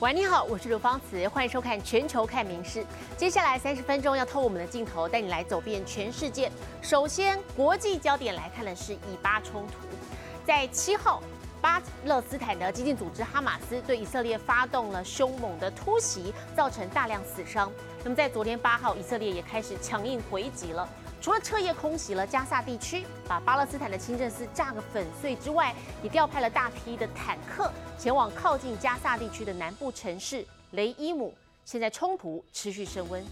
喂，你好，我是刘芳慈，欢迎收看《全球看名事》。接下来三十分钟要透我们的镜头，带你来走遍全世界。首先，国际焦点来看的是以巴冲突。在七号，巴勒斯坦的激进组织哈马斯对以色列发动了凶猛的突袭，造成大量死伤。那么在昨天八号，以色列也开始强硬回击了。除了彻夜空袭了加萨地区，把巴勒斯坦的清真寺炸个粉碎之外，也调派了大批的坦克前往靠近加萨地区的南部城市雷伊姆。现在冲突持续升温，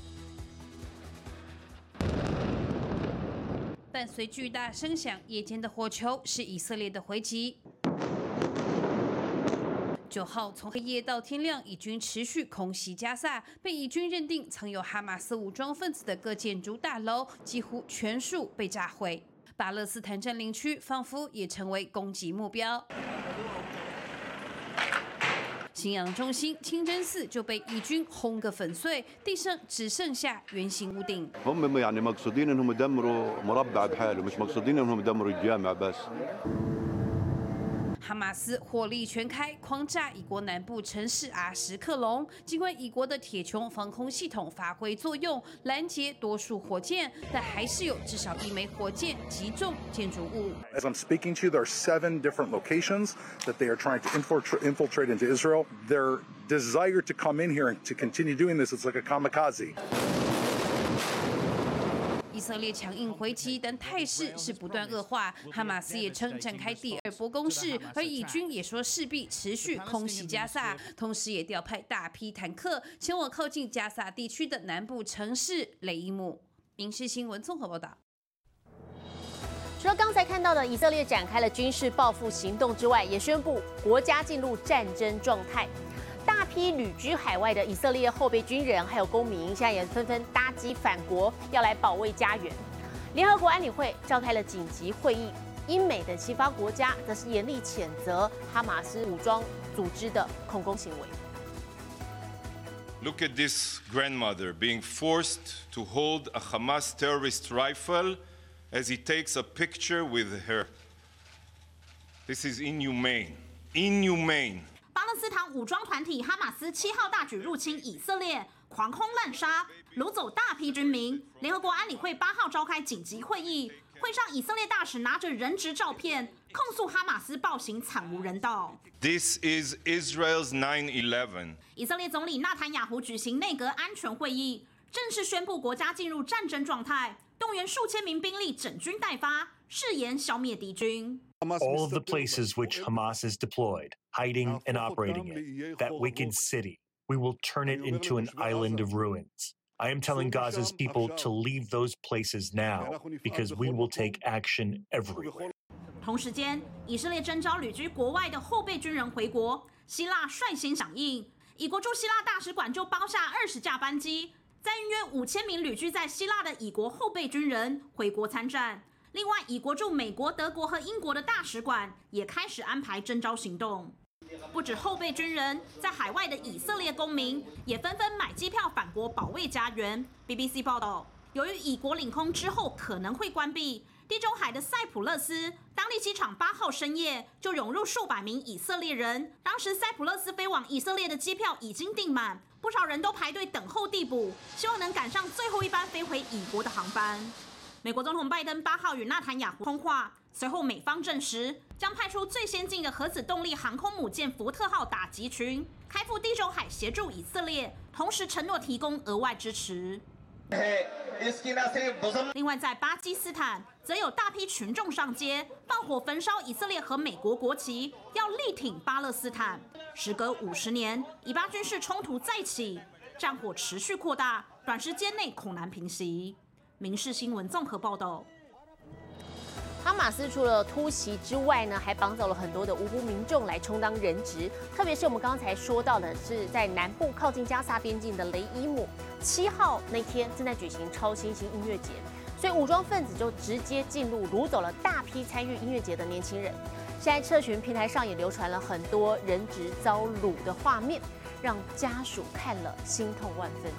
伴随巨大声响，夜间的火球是以色列的回击。九号从黑夜到天亮，以军持续空袭加萨，被以军认定藏有哈马斯武装分子的各建筑大楼几乎全数被炸毁。巴勒斯坦占领区仿佛也成为攻击目标。信仰中心清真寺就被以军轰个粉碎，地上只剩下圆形屋顶。哈马斯火力全开，狂炸以国南部城市阿什克隆。尽管以国的铁穹防空系统发挥作用，拦截多数火箭，但还是有至少一枚火箭击中建筑物。As I'm speaking to there are seven different locations that they are trying to infiltrate into Israel. Their desire to come in here and to continue doing this, is like a kamikaze. 以色列强硬回击，但态势是不断恶化。哈马斯也称展开第二波攻势，而以军也说势必持续空袭加萨，同时也调派大批坦克前往靠近加萨地区的南部城市雷伊姆。民事新闻综合报道。除了刚才看到的以色列展开了军事报复行动之外，也宣布国家进入战争状态。大批旅居海外的以色列后备军人还有公民，现在也纷纷搭机返国，要来保卫家园。联合国安理会召开了紧急会议，英美等西方国家则是严厉谴责哈马斯武装组织的恐攻行为。Look at this grandmother being forced to hold a Hamas terrorist rifle as he takes a picture with her. This is inhumane. Inhumane. 巴勒斯坦武装团体哈马斯七号大举入侵以色列，狂轰滥杀，掳走大批军民。联合国安理会八号召开紧急会议，会上以色列大使拿着人质照片，控诉哈马斯暴行惨无人道。This is Israel's 9/11。以色列总理纳坦雅胡举行内阁安全会议，正式宣布国家进入战争状态，动员数千名兵力整军待发，誓言消灭敌军。all of the places which Hamas is deployed, hiding and operating it, that wicked city. We will turn it into an island of ruins. I am telling Gaza's people to leave those places now because we will take action everywhere. 同时间，以色列征召旅居国外的后备军人回国，希腊率先响应，以国驻希腊大使馆就包下二十架班机，再运约五千名旅居在希腊的以国后备军人回国参战。另外，已国驻美国、德国和英国的大使馆也开始安排征召行动。 不止后备军人，在海外的以色列公民也纷纷买机票返国保卫家园。BBC 报道，由于以国领空之后可能会关闭，地中海的塞浦路斯当地机场八号深夜就涌入数百名以色列人。当时塞浦路斯飞往以色列的机票已经订满，不少人都排队等候递补，希望能赶上最后一班飞回以国的航班。美国总统拜登八号与纳坦雅胡通话，随后美方证实将派出最先进的核子动力航空母舰福特号打击群开赴地中海协助以色列，同时承诺提供额外支持。另外，在巴基斯坦，则有大批群众上街放火焚烧以色列和美国国旗，要力挺巴勒斯坦。时隔五十年，以巴军事冲突再起，战火持续扩大，短时间内恐难平息。民事新闻综合报道：哈马斯除了突袭之外呢，还绑走了很多的无辜民众来充当人质。特别是我们刚才说到的，是在南部靠近加沙边境的雷伊姆，七号那天正在举行超新星音乐节，所以武装分子就直接进入掳走了大批参与音乐节的年轻人。现在社群平台上也流传了很多人质遭掳的画面，让家属看了心痛万分。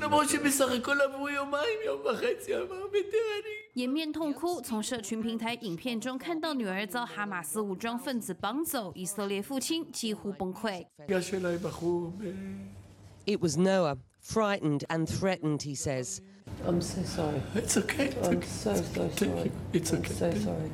למרות שבסך הכל עברו יומיים, יום וחצי, אמר וטרנים. 掩面痛哭。从社群平台影片中看到女儿遭哈马斯武装分子绑走，以色列父亲几乎崩溃。It was Noah, frightened and threatened, he says. I'm so sorry. It's okay. I'm so so sorry. It's okay. I'm so sorry.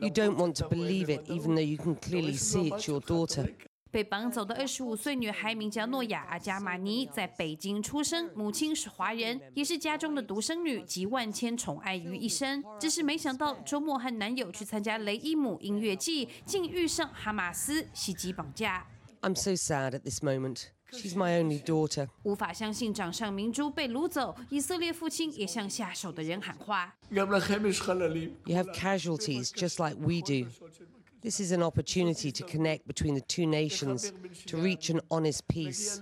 You don't want to believe it, even though you can clearly see it's your daughter. 被绑走的二十五岁女孩名叫诺亚阿加玛尼在北京出生母亲是华人也是家中的独生女集万千宠爱于一身只是没想到周末和男友去参加雷伊姆音乐季竟遇上哈马斯袭击绑架。I'm so sad at this moment. She's my only daughter. 无法相信掌上明珠被掳走以色列父亲也向下手的人喊话。You have casualties just like we do. This is an opportunity to connect between the two nations, to reach an honest peace.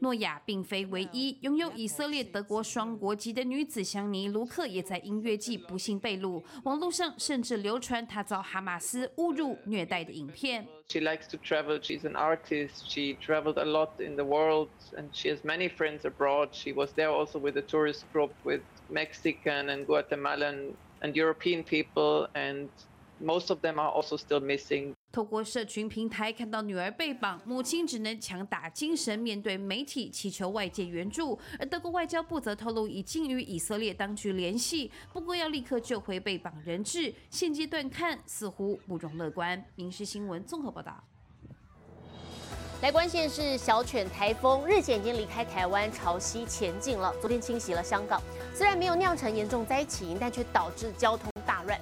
诺亚并非唯一拥有以色列、德国双国籍的女子香妮·卢克，也在音乐季不幸被掳。网络上甚至流传她遭哈马斯侮辱、虐待的影片。 She likes to travel. She's an artist. She traveled a lot in the world and she has many friends abroad. She was there also with a tourist group with Mexican and Guatemalan and European people and most of them are also still missing. 透过社群平台看到女儿被绑，母亲只能强打精神面对媒体，祈求外界援助。而德国外交部则透露已经与以色列当局联系，不过要立刻救回被绑人质，现阶段看似乎不容乐观。民事新闻综合报道。来关键是小犬台风日前已经离开台湾，朝西前进了。昨天侵袭了香港，虽然没有酿成严重灾情，但却导致交通大乱。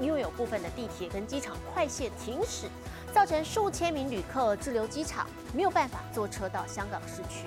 因为有部分的地铁跟机场快线停驶，造成数千名旅客滞留机场，没有办法坐车到香港市区。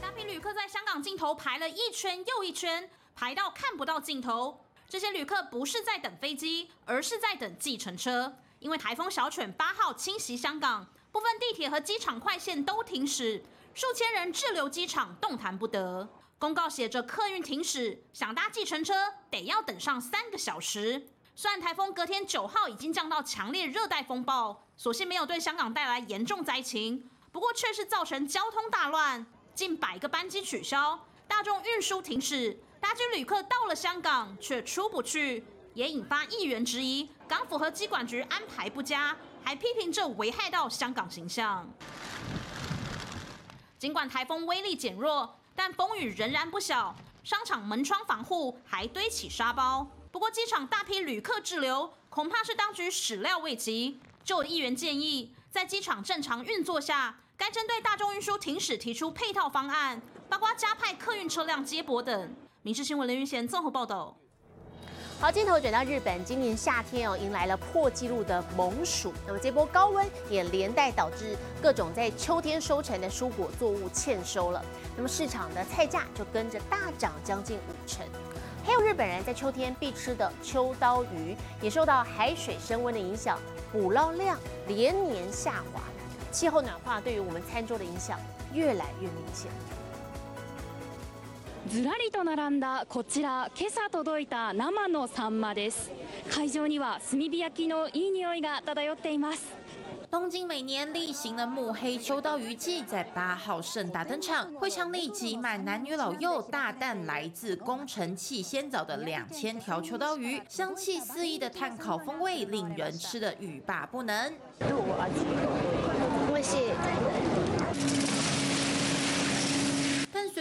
大批旅客在香港尽头排了一圈又一圈，排到看不到尽头。这些旅客不是在等飞机，而是在等计程车。因为台风小犬八号侵袭香港，部分地铁和机场快线都停驶，数千人滞留机场，动弹不得。公告写着客运停驶，想搭计程车得要等上三个小时。虽然台风隔天九号已经降到强烈热带风暴，所幸没有对香港带来严重灾情，不过却是造成交通大乱，近百个班机取消，大众运输停驶，大批旅客到了香港却出不去，也引发议员质疑港府和机管局安排不佳，还批评这危害到香港形象。尽管台风威力减弱，但风雨仍然不小，商场门窗防护还堆起沙包。不过，机场大批旅客滞留，恐怕是当局始料未及。就有议员建议，在机场正常运作下，该针对大众运输停驶提出配套方案，包括加派客运车辆接驳等。民事新闻林云贤综合报道。好，镜头转到日本，今年夏天哦，迎来了破纪录的猛暑。那么这波高温也连带导致各种在秋天收成的蔬果作物欠收了，那么市场的菜价就跟着大涨将近五成。还有日本人在秋天必吃的秋刀鱼，也受到海水升温的影响，捕捞量连年下滑。气候暖化对于我们餐桌的影响越来越明显。ずらりと並んだこちら。今朝届いた生のサンマです。会場には炭火焼きのいい匂いが漂っています。东京每年例行的木黑秋刀鱼季在八号盛大登场，会场里挤满男女老幼，大啖来自宫城气仙沼的两千条秋刀鱼，香气四溢的炭烤风味令人吃得欲罢不能。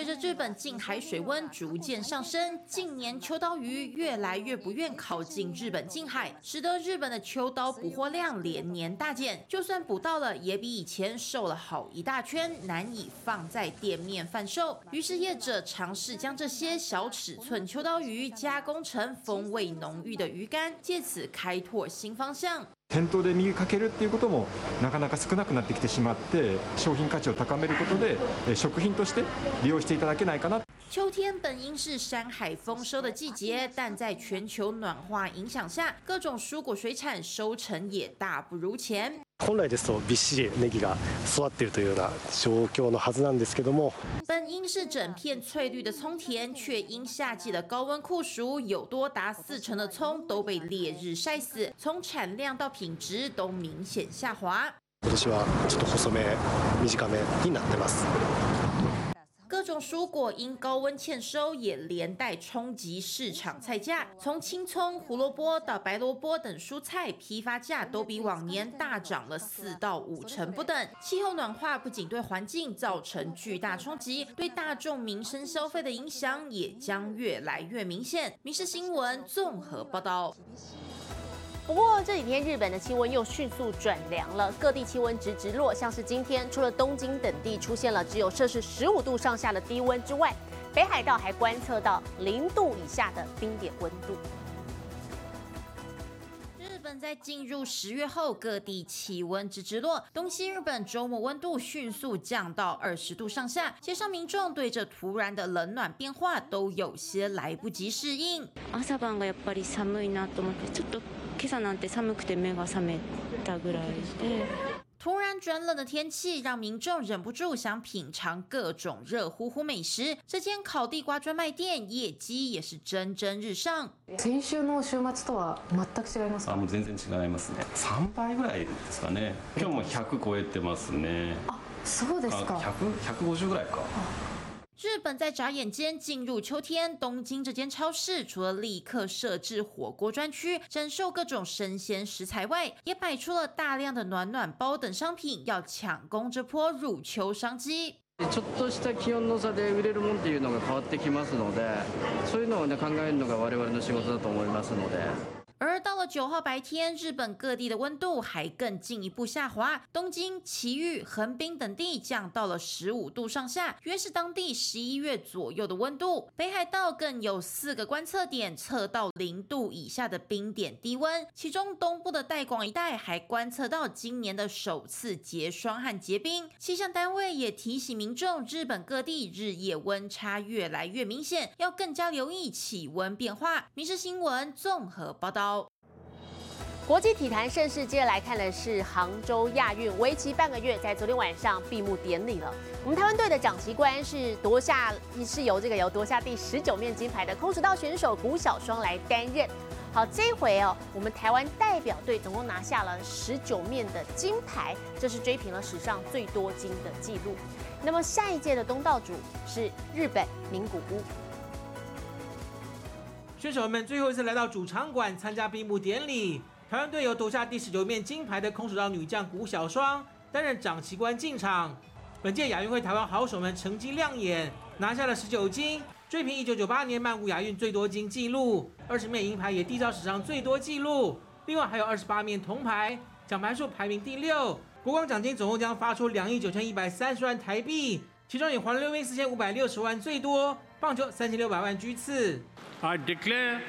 着日本近海水温逐渐上升，近年秋刀鱼越来越不愿靠近日本近海，使得日本的秋刀捕获量连年大减。就算捕到了，也比以前瘦了好一大圈，难以放在店面贩售。于是业者尝试将这些小尺寸秋刀鱼加工成风味浓郁的鱼干，借此开拓新方向。店頭で見かけるっていうこともなかなか少なくなってきてしまって商品価値を高めることで食品として利用していただけないかな秋天本应是山海丰收的季节，但在全球暖化影响下，各种蔬果水产收成也大不如前。本来ですとびっしりネギが育っているというような状況のはずなんですけども本应是整片翠绿的葱田，却因夏季的高温酷暑，有多达四成的葱都被烈日晒死，从产量到品质都明显下滑。今年はちょっと細め短めになってます各种蔬果因高温欠收，也连带冲击市场菜价。从青葱、胡萝卜到白萝卜等蔬菜，批发价都比往年大涨了四到五成不等。气候暖化不仅对环境造成巨大冲击，对大众民生消费的影响也将越来越明显。《民事新闻》综合报道。不过这几天日本的气温又迅速转凉了，各地气温直直落。像是今天，除了东京等地出现了只有摄氏十五度上下的低温之外，北海道还观测到零度以下的冰点温度。日本在进入十月后，各地气温直直落，东西日本周末温度迅速降到二十度上下，街上民众对着突然的冷暖变化都有些来不及适应。朝晩がやっぱり寒いなと思ってちょっと 今朝なんて寒くて目が覚めたぐらいで。突然转冷的天气，让民众忍不住想品尝各种热乎乎美食。这间烤地瓜专卖店业绩也是蒸蒸日上。先週の週末とは全く違いますか？あ、もう全然違いますね。3倍ぐらいですかね。今日も100超えてますね。あ、そうですか。100、150ぐらいか。日本在眨眼间进入秋天，东京这间超市除了立刻设置火锅专区，展售各种生鲜食材外，也摆出了大量的暖暖包等商品，要抢攻这波入秋商机。ちょっとした気温の差で売れるもんっていうのが変わってきますので、そういうのをね考えるのが我々の仕事だと思いますので。而到了 九号白天，日本各地的温度还更进一步下滑，东京、埼玉、横滨等地降到了十五度上下，约是当地十一月左右的温度。北海道更有四个观测点测到零度以下的冰点低温，其中东部的带广一带还观测到今年的首次结霜和结冰。气象单位也提醒民众，日本各地日夜温差越来越明显，要更加留意气温变化。民事新闻综合报道。国际体坛盛世，接着来看的是杭州亚运，为期半个月，在昨天晚上闭幕典礼了。我们台湾队的掌旗官是夺下，是由这个由夺下第十九面金牌的空手道选手古小双来担任。好，这回哦，我们台湾代表队总共拿下了十九面的金牌，这是追平了史上最多金的纪录。那么下一届的东道主是日本名古屋。选手们最后一次来到主场馆参加闭幕典礼。台湾队由夺下第十九面金牌的空手道女将谷小双担任掌旗官进场。本届亚运会，台湾好手们成绩亮眼，拿下了十九金，追平一九九八年曼谷亚运最多金纪录。二十面银牌也缔造史上最多纪录。另外还有二十八面铜牌，奖牌数排名第六。国光奖金总共将发出两亿九千一百三十万台币，其中以环溜冰四千五百六十万最多，棒球三千六百万居次。I declare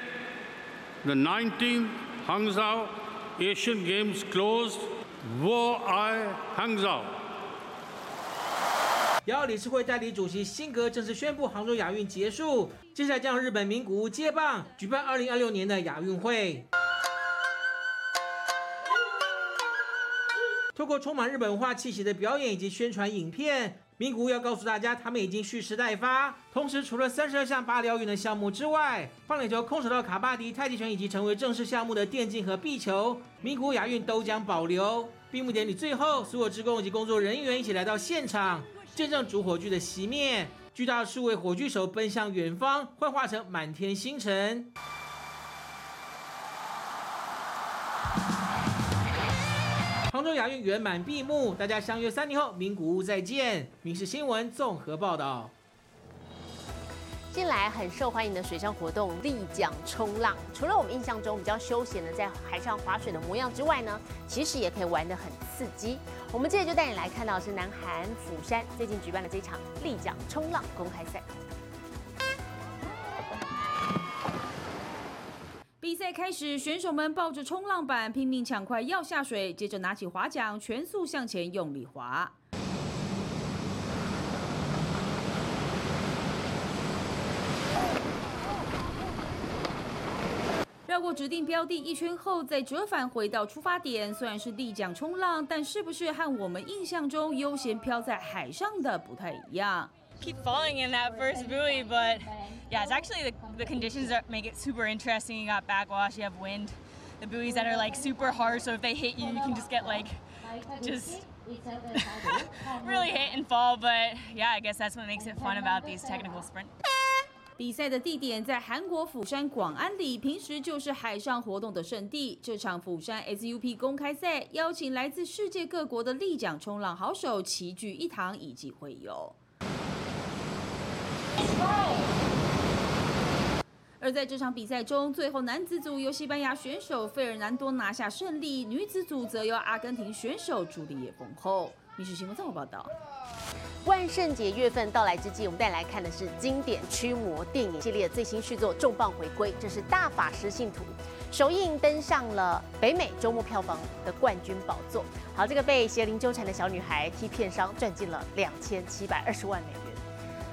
the 19th Hangzhou Asian Games closed. Wo I Hangzhou. 亚奥理事会代理主席辛格正式宣布杭州亚运结束，接下来将日本名古屋接棒，举办2026年的亚运会。透过充满日本文化气息的表演以及宣传影片，名古要告诉大家，他们已经蓄势待发。同时，除了三十二项巴黎奥运的项目之外，棒垒球、空手道、卡巴迪、太极拳以及成为正式项目的电竞和壁球，名古屋亚运都将保留。闭幕典礼最后，所有职工以及工作人员一起来到现场，见证主火炬的熄灭，巨大数位火炬手奔向远方，幻化成满天星辰。杭州亚运圆满闭幕，大家相约三年后名古屋再见。《民事新闻》综合报道。近来很受欢迎的水上活动立桨冲浪，除了我们印象中比较休闲的在海上划水的模样之外呢，其实也可以玩得很刺激。我们接着就带你来看到是南韩釜山最近举办的这场立桨冲浪公开赛。赛开始，选手们抱着冲浪板拼命抢快要下水，接着拿起划桨，全速向前用力划。绕过指定标的一圈后，再折返回到出发点。虽然是立桨冲浪，但是不是和我们印象中悠闲飘在海上的不太一样 ？Keep falling in that first buoy, but yeah, it's actually the, the conditions that make it super interesting. You got backwash, you have wind, the buoys that are like super hard, so if they hit you, you can just get like just really hit and fall. But yeah, I guess that's what makes it fun about these technical sprints. 比赛的地点在韩国釜山广安里，平时就是海上活动的圣地。这场釜山 SUP 公开赛邀请来自世界各国的立桨冲浪好手齐聚一堂，以及会友。 而在这场比赛中，最后男子组由西班牙选手费尔南多拿下胜利，女子组则由阿根廷选手朱丽叶封后。民事新闻综合报道。万圣节月份到来之际，我们带来看的是经典驱魔电影系列最新续作重磅回归，这是《大法师信徒》，首映登上了北美周末票房的冠军宝座。好，这个被邪灵纠缠的小女孩替片商赚进了两千七百二十万美元。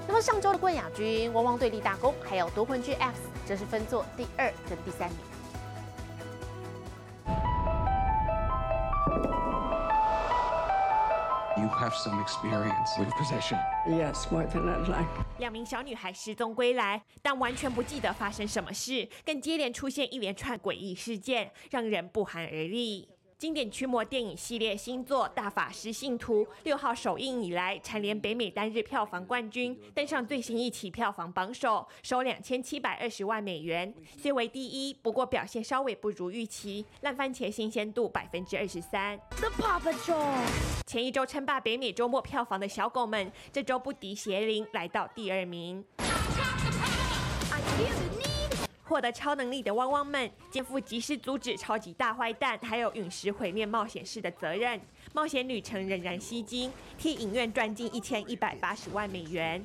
那么上周的冠亚军《汪汪队立大功》，还有夺魂剧 X，则是分作第二跟第三名。You have some experience with possession. Yes, more than I'd like. 两名小女孩失踪归来，但完全不记得发生什么事，更接连出现一连串诡异事件，让人不寒而栗。经典驱魔电影系列新作《大法师信徒》六号首映以来，蝉联北美单日票房冠军，登上最新一期票房榜首，收两千七百二十万美元，虽为第一，不过表现稍微不如预期，烂番茄新鲜度百分之二十三。The Paw Patrol 前一周称霸北美周末票房的小狗们，这周不敌邪灵，来到第二名。获得超能力的汪汪们肩负及时阻止超级大坏蛋，还有陨石毁灭冒险式的责任。冒险旅程仍然吸睛，替影院赚进一千一百八十万美元。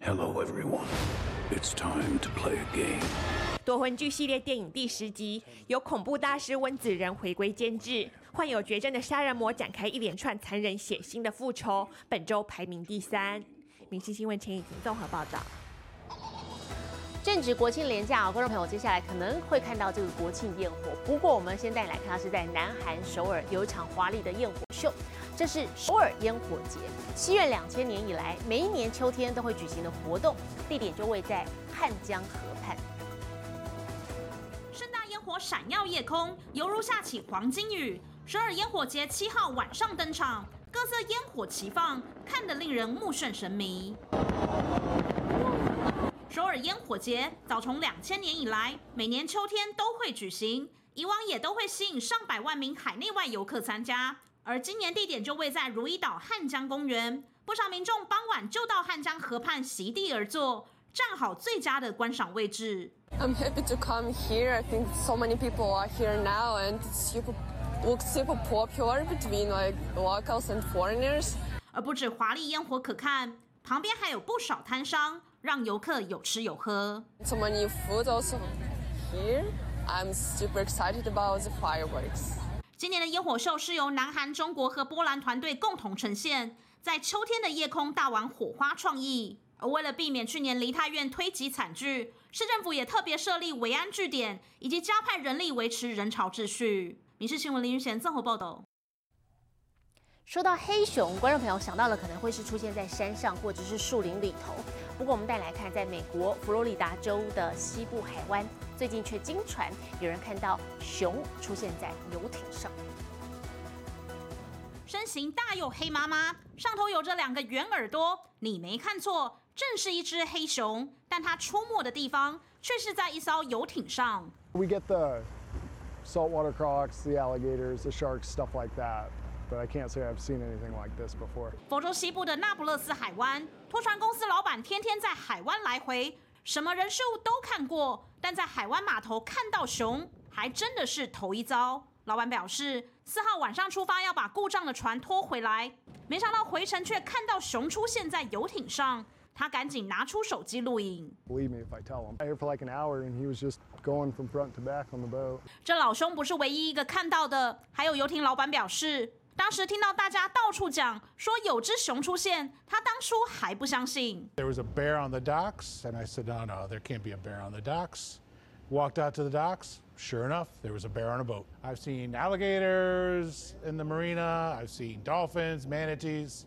Hello, everyone. It's time to play a game. 夺魂剧系列电影第十集由恐怖大师温子仁回归监制，患有绝症的杀人魔展开一连串残忍血腥的复仇。本周排名第三。明星新闻陈以婷综合报道。正值国庆连假啊，观众朋友，接下来可能会看到这个国庆焰火。不过，我们先带你来看到是在南韩首尔有一场华丽的焰火秀，这是首尔烟火节，七月两千年以来每一年秋天都会举行的活动，地点就位在汉江河畔。盛大烟火闪耀夜空，犹如下起黄金雨。首尔烟火节七号晚上登场，各色烟火齐放，看得令人目眩神迷。首尔烟火节早从两千年以来，每年秋天都会举行，以往也都会吸引上百万名海内外游客参加。而今年地点就位在如意岛汉江公园，不少民众傍晚就到汉江河畔席地而坐，站好最佳的观赏位置。I'm happy to come here. I think so many people are here now, and it's super looks super popular between like locals and foreigners. 而不止华丽烟火可看，旁边还有不少摊商，让游客有吃有喝。So many food also here. I'm super excited about the fireworks. 今年的烟火秀是由南韩、中国和波兰团队共同呈现，在秋天的夜空大玩火花创意。而为了避免去年梨泰院推挤惨剧，市政府也特别设立维安据点，以及加派人力维持人潮秩序。民事新闻林云贤综合报道。说到黑熊，观众朋友想到了可能会是出现在山上或者是树林里头。不过我们再来看，在美国佛罗里达州的西部海湾，最近却经传有人看到熊出现在游艇上。身形大又黑麻麻，上头有着两个圆耳朵。你没看错，正是一只黑熊，但它出没的地方却是在一艘游艇上。We get the saltwater crocs, the alligators, the sharks, stuff like that. But I can't say I've seen anything like this before. 佛州西部的那不勒斯海湾，拖船公司老板天天在海湾来回，什么人事物都看过，但在海湾码头看到熊，还真的是头一遭。老板表示，四号晚上出发要把故障的船拖回来，没想到回程却看到熊出现在游艇上，他赶紧拿出手机录影。Believe me if I tell him. I here for like an hour and he was just going from front to back on the boat. 这老兄不是唯一一个看到的，还有游艇老板表示，当时听到大家到处讲说有只熊出现，他当初还不相信。 There was a bear on the docks, and I said, no, no, there can't be a bear on the docks. Walked out to the docks. Sure enough, there was a bear on a boat. I've seen alligators in the marina. I've seen dolphins, manatees.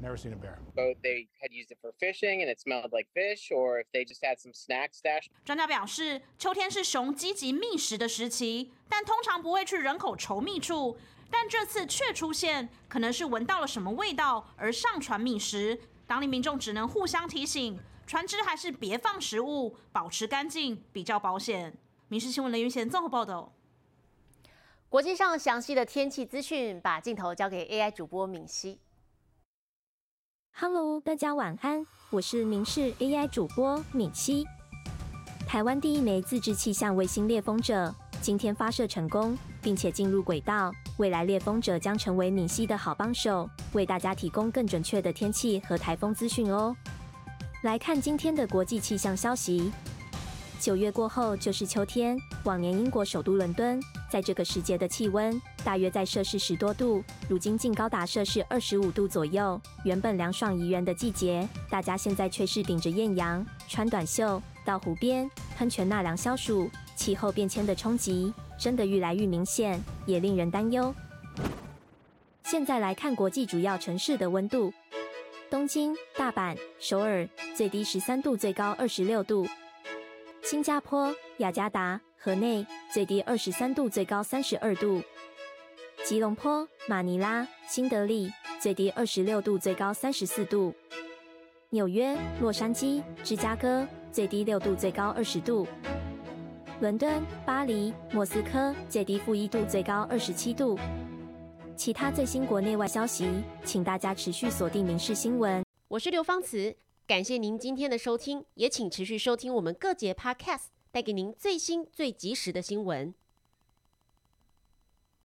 Never seen a bear. boat they had used it for fishing and it smelled like fish, or if they just had some snacks stashed. 专家表示，秋天是熊积极觅食的时期，但通常不会去人口稠密处。 但这次却出现，可能是闻到了什么味道而上船觅食。当地民众只能互相提醒，船只还是别放食物，保持干净比较保险。《民事新闻》雷云贤综合报道。国际上详细的天气资讯，把镜头交给 AI 主播敏熙。Hello，大家晚安，我是民视 AI 主播敏熙。台湾第一枚自制气象卫星猎风者今天发射成功，并且进入轨道。未来猎风者将成为闽西的好帮手，为大家提供更准确的天气和台风资讯哦。来看今天的国际气象消息。九月过后就是秋天，往年英国首都伦敦在这个时节的气温大约在摄氏十多度，如今竟高达摄氏二十五度左右。原本凉爽宜人的季节，大家现在却是顶着艳阳，穿短袖到湖边喷泉纳凉消暑。气候变迁的冲击真的愈来愈明显，也令人担忧。现在来看国际主要城市的温度：东京、大阪、首尔最低十三度，最高二十六度；新加坡、雅加达、河内最低二十三度，最高三十二度；吉隆坡、马尼拉、新德里最低二十六度，最高三十四度；纽约、洛杉矶、芝加哥最低六度，最高二十度。伦敦、巴黎、莫斯科最低负一度，最高二十七度。其他最新国内外消息，请大家持续锁定《民事新闻》。我是刘芳慈，感谢您今天的收听，也请持续收听我们各节 Podcast，带给您最新最及时的新闻。